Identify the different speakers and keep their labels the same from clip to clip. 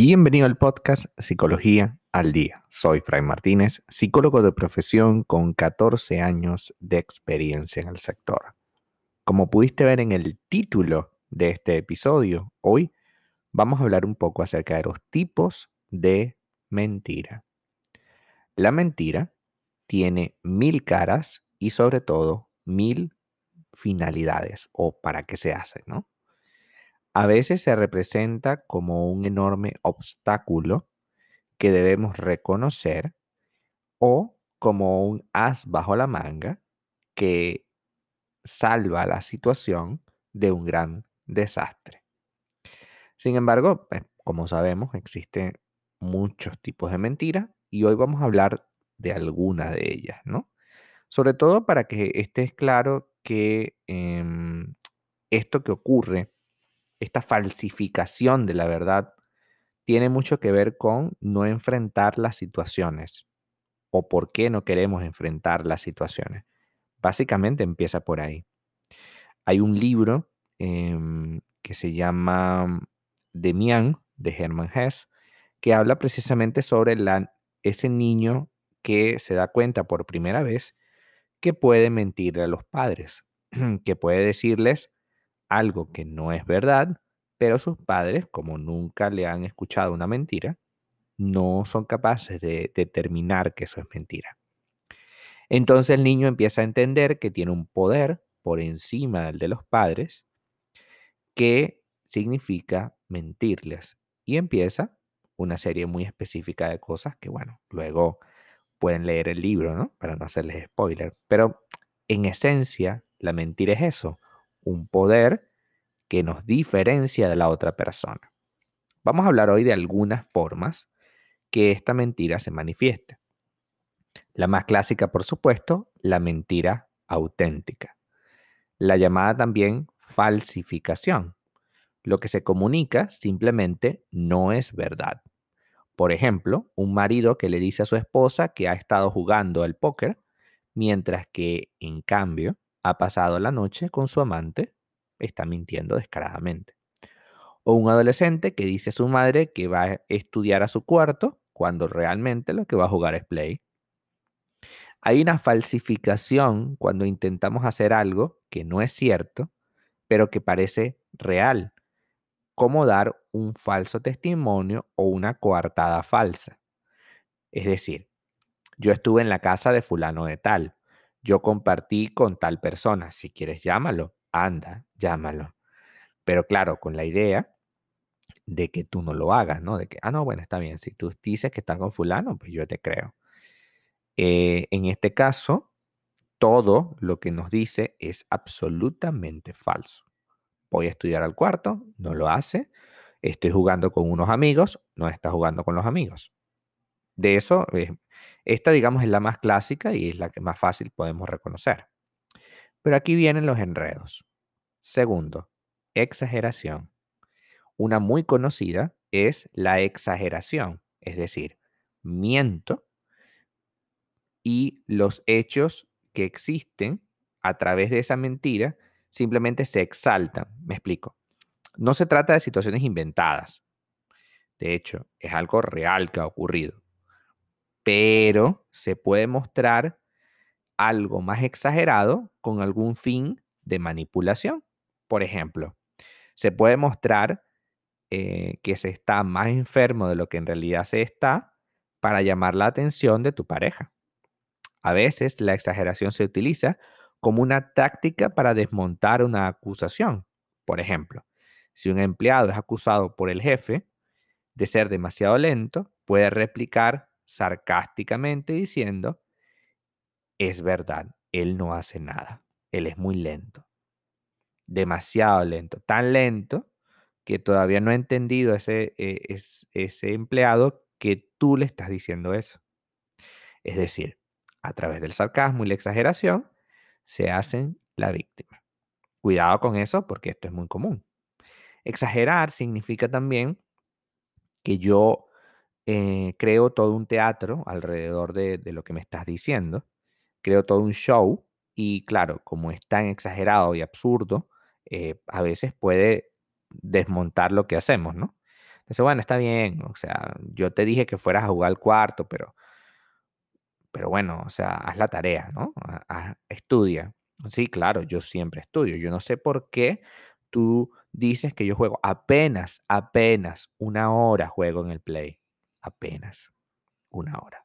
Speaker 1: Bienvenido al podcast Psicología al Día. Soy Fray Martínez, psicólogo de profesión con 14 años de experiencia en el sector. Como pudiste ver en el título de este episodio, hoy vamos a hablar un poco acerca de los tipos de mentira. La mentira tiene mil caras y sobre todo mil finalidades o para qué se hace, ¿no? A veces se representa como un enorme obstáculo que debemos reconocer o como un as bajo la manga que salva la situación de un gran desastre. Sin embargo, pues, como sabemos, existen muchos tipos de mentiras y hoy vamos a hablar de alguna de ellas, ¿no? Sobre todo para que estés claro que em, esto que ocurre esta falsificación de la verdad tiene mucho que ver con no enfrentar las situaciones o por qué no queremos enfrentar las situaciones. Básicamente empieza por ahí. Hay un libro em, que se llama Demian de Hermann Hesse que habla precisamente sobre ese niño que se da cuenta por primera vez que puede mentirle a los padres, que puede decirles, algo que no es verdad, pero sus padres, como nunca le han escuchado una mentira, no son capaces de determinar que eso es mentira. Entonces el niño empieza a entender que tiene un poder por encima del de los padres que significa mentirles y empieza una serie muy específica de cosas que, bueno, luego pueden leer el libro, ¿no? Para no hacerles spoiler. Pero en esencia, la mentira es eso, un poder que nos diferencia de la otra persona. Vamos a hablar hoy de algunas formas que esta mentira se manifieste. La más clásica, por supuesto, la mentira auténtica. La llamada también falsificación. Lo que se comunica simplemente no es verdad. Por ejemplo, un marido que le dice a su esposa que ha estado jugando al póker, mientras que, en cambio, ha pasado la noche con su amante, está mintiendo descaradamente. O un adolescente que dice a su madre que va a estudiar a su cuarto cuando realmente lo que va a jugar es play. Hay una falsificación cuando intentamos hacer algo que no es cierto, pero que parece real, como dar un falso testimonio o una coartada falsa. Es decir, yo estuve en la casa de fulano de tal, yo compartí con tal persona, si quieres llámalo, anda, llámalo. Pero claro, con la idea de que tú no lo hagas, ¿no? De que, ah, no, bueno, está bien, si tú dices que estás con fulano, pues yo te creo. Eh, en este caso, todo lo que nos dice es absolutamente falso. Voy a estudiar al cuarto, no lo hace. Estoy jugando con unos amigos, no está jugando con los amigos. De eso, eh, esta digamos es la más clásica y es la que más fácil podemos reconocer. Pero aquí vienen los enredos. Segundo, exageración. Una muy conocida es la exageración, es decir, miento y los hechos que existen a través de esa mentira simplemente se exaltan. Me explico. No se trata de situaciones inventadas. De hecho, es algo real que ha ocurrido. Pero se puede mostrar algo más exagerado con algún fin de manipulación. Por ejemplo, se puede mostrar eh, que se está más enfermo de lo que en realidad se está para llamar la atención de tu pareja. A veces la exageración se utiliza como una táctica para desmontar una acusación. Por ejemplo, si un empleado es acusado por el jefe de ser demasiado lento, puede replicar sarcásticamente diciendo, es verdad, él no hace nada, él es muy lento, demasiado lento, tan lento que todavía no ha entendido ese, eh, ese empleado que tú le estás diciendo eso. Es decir, a través del sarcasmo y la exageración, se hacen la víctima. Cuidado con eso porque esto es muy común. Exagerar significa también que yo eh, creo todo un teatro alrededor de, lo que me estás diciendo, creo todo un show y claro, como es tan exagerado y absurdo, eh, a veces puede desmontar lo que hacemos, ¿no? Dice, bueno, está bien, o sea, yo te dije que fueras a jugar al cuarto, pero, pero bueno, o sea, haz la tarea, ¿no? estudia. Sí, claro, yo siempre estudio. Yo no sé por qué tú dices que yo juego apenas, apenas una hora juego en el play. Apenas una hora.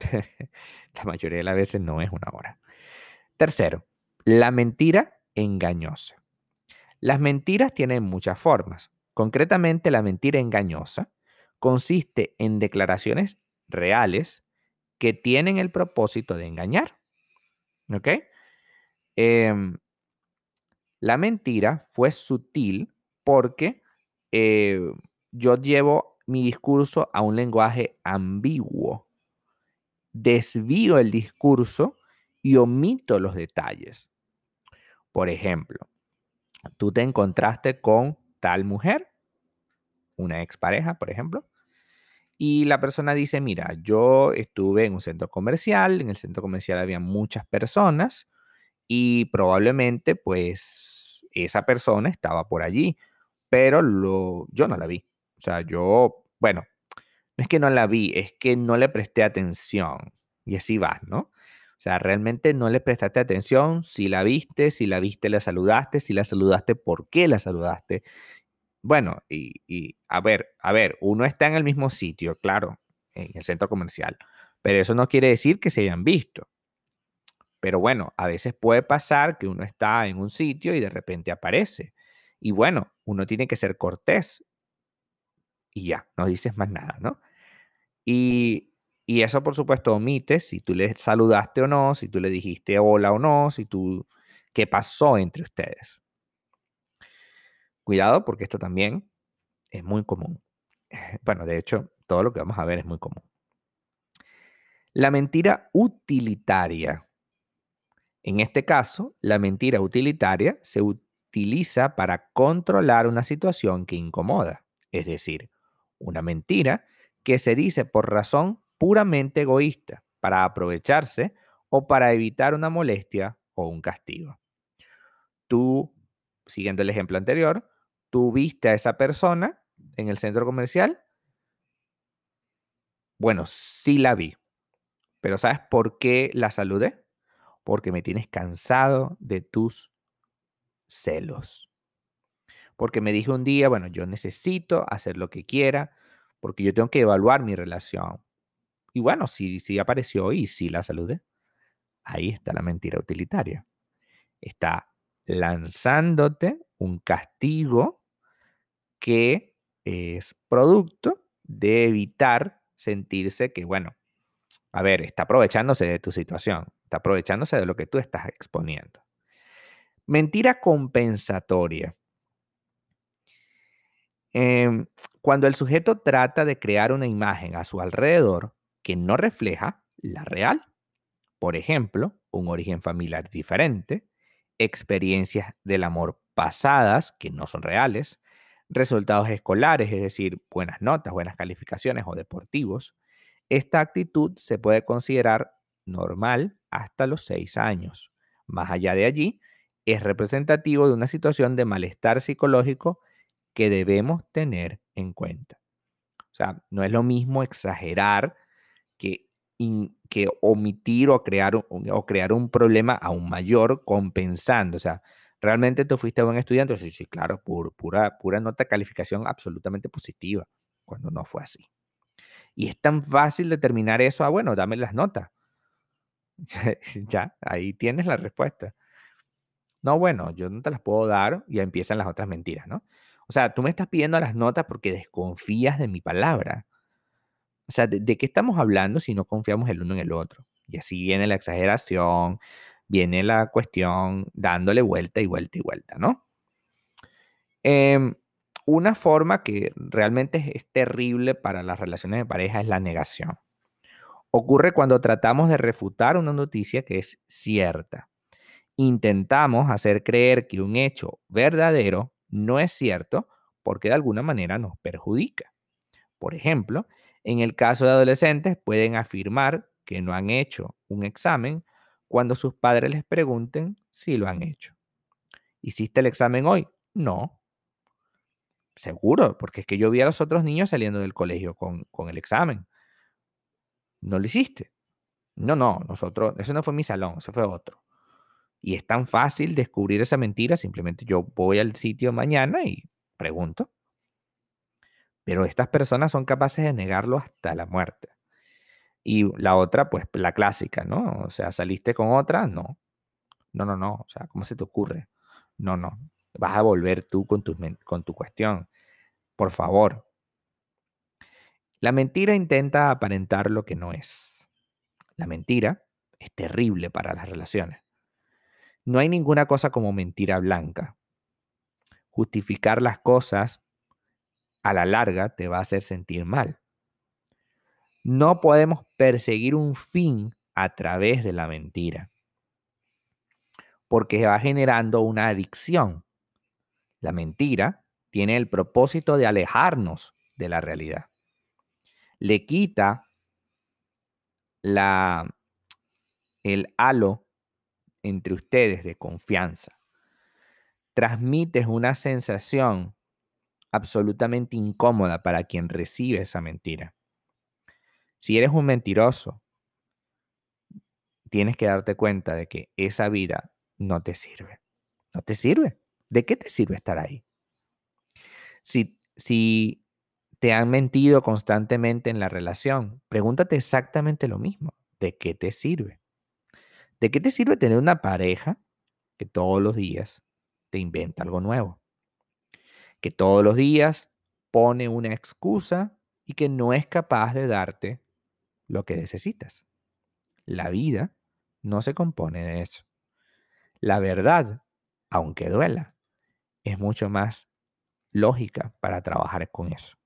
Speaker 1: la mayoría de las veces no es una hora. Tercero, la mentira engañosa. Las mentiras tienen muchas formas. Concretamente, la mentira engañosa consiste en declaraciones reales que tienen el propósito de engañar. ¿Ok? Em, la mentira fue sutil porque eh, yo llevo mi discurso a un lenguaje ambiguo. Desvío el discurso y omito los detalles. Por ejemplo, tú te encontraste con tal mujer, una expareja, por ejemplo, y la persona dice, mira, yo estuve en un centro comercial, en el centro comercial había muchas personas y probablemente pues esa persona estaba por allí, pero yo no la vi. O sea, yo, bueno, no es que no la vi, es que no le presté atención. Y así va, ¿no? O sea, realmente no le prestaste atención. Si la viste, si la viste, la saludaste. Si la saludaste, ¿por qué la saludaste? Bueno, y, y a ver, a ver, uno está en el mismo sitio, claro, en el centro comercial, pero eso no quiere decir que se hayan visto. Pero bueno, a veces puede pasar que uno está en un sitio y de repente aparece. Y bueno, uno tiene que ser cortés. Y ya, no dices más nada, ¿no? Y, y eso, por supuesto, omite si tú le saludaste o no, si tú le dijiste hola o no, si tú, qué pasó entre ustedes. Cuidado porque esto también es muy común. Bueno, de hecho, todo lo que vamos a ver es muy común. La mentira utilitaria en este caso, la mentira utilitaria se utiliza para controlar una situación que incomoda, es decir, una mentira que se dice por razón puramente egoísta, para aprovecharse o para evitar una molestia o un castigo. Tú, siguiendo el ejemplo anterior, tú viste a esa persona en el centro comercial. Bueno, sí la vi, pero ¿sabes por qué la saludé? porque me tienes cansado de tus celos. Porque me dije un día, bueno, yo necesito hacer lo que quiera, porque yo tengo que evaluar mi relación. Y bueno, sí, sí apareció y sí la saludé. Ahí está la mentira utilitaria. Está lanzándote un castigo que es producto de evitar sentirse que, bueno, a ver, está aprovechándose de tu situación. Está aprovechándose de lo que tú estás exponiendo. Mentira compensatoria. Em, cuando el sujeto trata de crear una imagen a su alrededor que no refleja la real. Por ejemplo, un origen familiar diferente, experiencias del amor pasadas que no son reales, resultados escolares, es decir, buenas notas, buenas calificaciones o deportivos. Esta actitud se puede considerar normal hasta los seis años. Más allá de allí, es representativo de una situación de malestar psicológico que debemos tener en cuenta. O sea, no es lo mismo exagerar que, omitir o crear, un, o crear un problema aún mayor compensando. O sea, ¿realmente tú fuiste buen estudiante? Sí, sí, claro, pura, pura nota calificación absolutamente positiva, cuando no fue así. Y es tan fácil determinar eso, ah, bueno, dame las notas. ya, ahí tienes la respuesta. No, bueno, yo no te las puedo dar y empiezan las otras mentiras, ¿no? O sea, tú me estás pidiendo las notas porque desconfías de mi palabra. O sea, ¿de, qué estamos hablando si no confiamos el uno en el otro? Y así viene la exageración, viene la cuestión dándole vuelta y vuelta y vuelta, ¿no? Em, una forma que realmente es terrible para las relaciones de pareja es la negación. Ocurre cuando tratamos de refutar una noticia que es cierta. Intentamos hacer creer que un hecho verdadero no es cierto porque de alguna manera nos perjudica. Por ejemplo, en el caso de adolescentes pueden afirmar que no han hecho un examen cuando sus padres les pregunten si lo han hecho. ¿Hiciste el examen hoy? No. Seguro, porque es que yo vi a los otros niños saliendo del colegio con, con el examen. No lo hiciste. No, no, nosotros, ese no fue mi salón, ese fue otro. Y es tan fácil descubrir esa mentira, simplemente yo voy al sitio mañana y pregunto. Pero estas personas son capaces de negarlo hasta la muerte. Y la otra, pues la clásica, ¿no? O sea, saliste con otra, no. No, no, no. O sea, ¿cómo se te ocurre? No, no. Vas a volver tú con tu, con tu cuestión. Por favor. La mentira intenta aparentar lo que no es. La mentira es terrible para las relaciones. No hay ninguna cosa como mentira blanca. Justificar las cosas a la larga te va a hacer sentir mal. No podemos perseguir un fin a través de la mentira, porque va generando una adicción. La mentira tiene el propósito de alejarnos de la realidad. Le quita la, el halo entre ustedes de confianza. Transmites una sensación absolutamente incómoda para quien recibe esa mentira. Si eres un mentiroso, tienes que darte cuenta de que esa vida no te sirve. No te sirve. ¿De qué te sirve estar ahí? Si, si te han mentido constantemente en la relación, pregúntate exactamente lo mismo. ¿De qué te sirve? ¿De qué te sirve tener una pareja que todos los días te inventa algo nuevo? Que todos los días pone una excusa y que no es capaz de darte lo que necesitas. La vida no se compone de eso. La verdad, aunque duela, es mucho más lógica para trabajar con eso.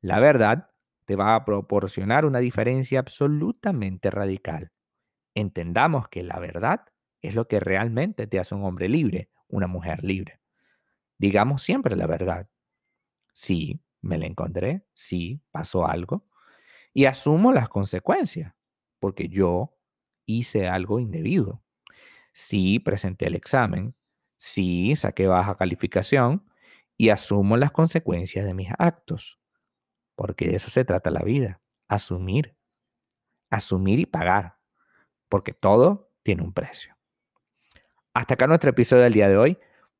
Speaker 1: La verdad te va a proporcionar una diferencia absolutamente radical entendamos que la verdad es lo que realmente te hace un hombre libre, una mujer libre. Digamos siempre la verdad. Sí, me la encontré, sí, pasó algo, y asumo las consecuencias, porque yo hice algo indebido. Sí, presenté el examen, sí, saqué baja calificación y asumo las consecuencias de mis actos, porque de eso se trata la vida, asumir, asumir y pagar porque todo tiene un precio. Hasta acá nuestro episodio del día de hoy.